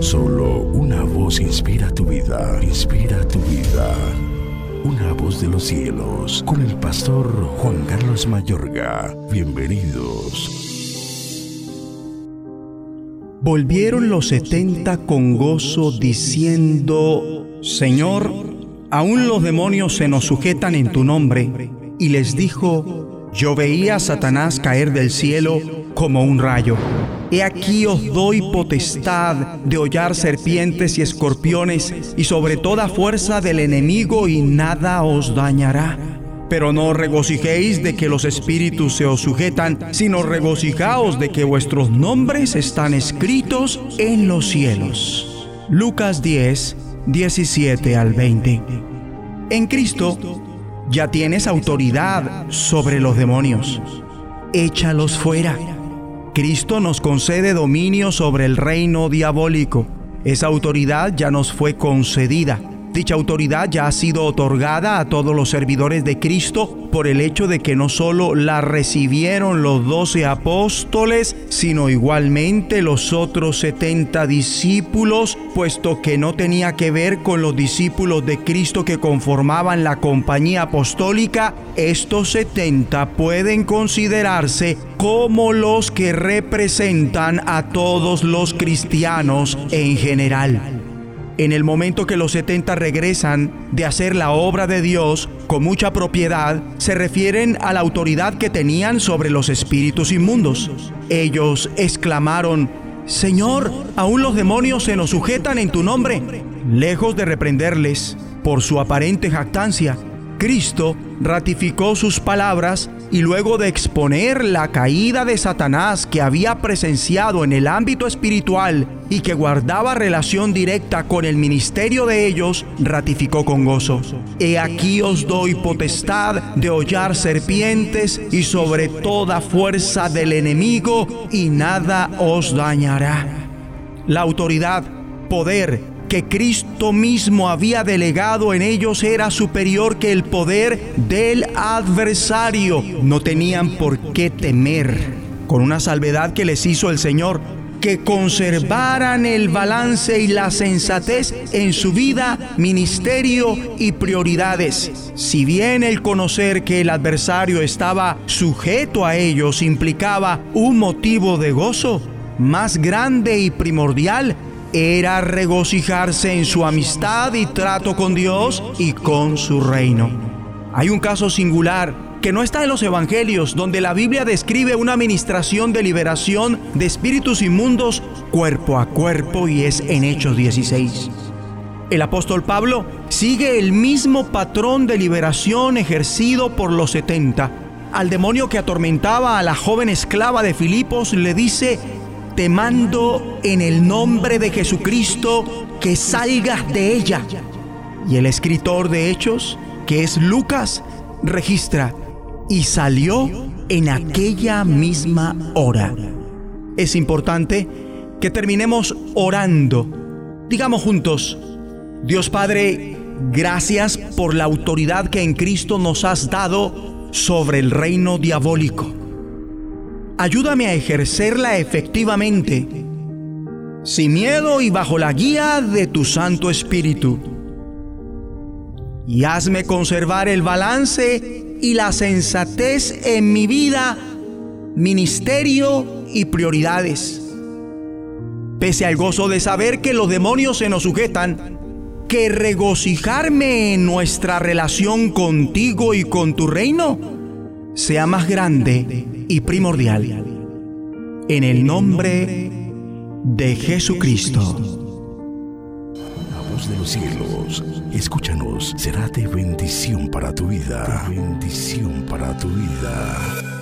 Solo una voz inspira tu vida, inspira tu vida. Una voz de los cielos, con el pastor Juan Carlos Mayorga. Bienvenidos. Volvieron los setenta con gozo diciendo, Señor, aún los demonios se nos sujetan en tu nombre. Y les dijo, yo veía a Satanás caer del cielo como un rayo. He aquí os doy potestad de hollar serpientes y escorpiones y sobre toda fuerza del enemigo y nada os dañará. Pero no regocijéis de que los espíritus se os sujetan, sino regocijaos de que vuestros nombres están escritos en los cielos. Lucas 10, 17 al 20. En Cristo ya tienes autoridad sobre los demonios. Échalos fuera. Cristo nos concede dominio sobre el reino diabólico. Esa autoridad ya nos fue concedida. Dicha autoridad ya ha sido otorgada a todos los servidores de Cristo por el hecho de que no solo la recibieron los doce apóstoles, sino igualmente los otros setenta discípulos, puesto que no tenía que ver con los discípulos de Cristo que conformaban la compañía apostólica, estos setenta pueden considerarse como los que representan a todos los cristianos en general. En el momento que los 70 regresan de hacer la obra de Dios con mucha propiedad, se refieren a la autoridad que tenían sobre los espíritus inmundos. Ellos exclamaron, Señor, aún los demonios se nos sujetan en tu nombre. Lejos de reprenderles por su aparente jactancia, Cristo ratificó sus palabras y luego de exponer la caída de Satanás que había presenciado en el ámbito espiritual y que guardaba relación directa con el ministerio de ellos, ratificó con gozo. He aquí os doy potestad de hollar serpientes y sobre toda fuerza del enemigo y nada os dañará. La autoridad, poder, que Cristo mismo había delegado en ellos era superior que el poder del adversario. No tenían por qué temer, con una salvedad que les hizo el Señor, que conservaran el balance y la sensatez en su vida, ministerio y prioridades. Si bien el conocer que el adversario estaba sujeto a ellos implicaba un motivo de gozo, más grande y primordial era regocijarse en su amistad y trato con Dios y con su reino. Hay un caso singular que no está en los evangelios, donde la Biblia describe una administración de liberación de espíritus inmundos cuerpo a cuerpo y es en Hechos 16. El apóstol Pablo sigue el mismo patrón de liberación ejercido por los 70. Al demonio que atormentaba a la joven esclava de Filipos le dice, te mando en el nombre de Jesucristo que salgas de ella. Y el escritor de Hechos, que es Lucas, registra, y salió en aquella misma hora. Es importante que terminemos orando. Digamos juntos, Dios Padre, gracias por la autoridad que en Cristo nos has dado sobre el reino diabólico ayúdame a ejercerla efectivamente, sin miedo y bajo la guía de tu Santo Espíritu. Y hazme conservar el balance y la sensatez en mi vida, ministerio y prioridades. Pese al gozo de saber que los demonios se nos sujetan, que regocijarme en nuestra relación contigo y con tu reino sea más grande y primordial. En el nombre de Jesucristo. La voz de los cielos, escúchanos, será de bendición para tu vida. bendición para tu vida.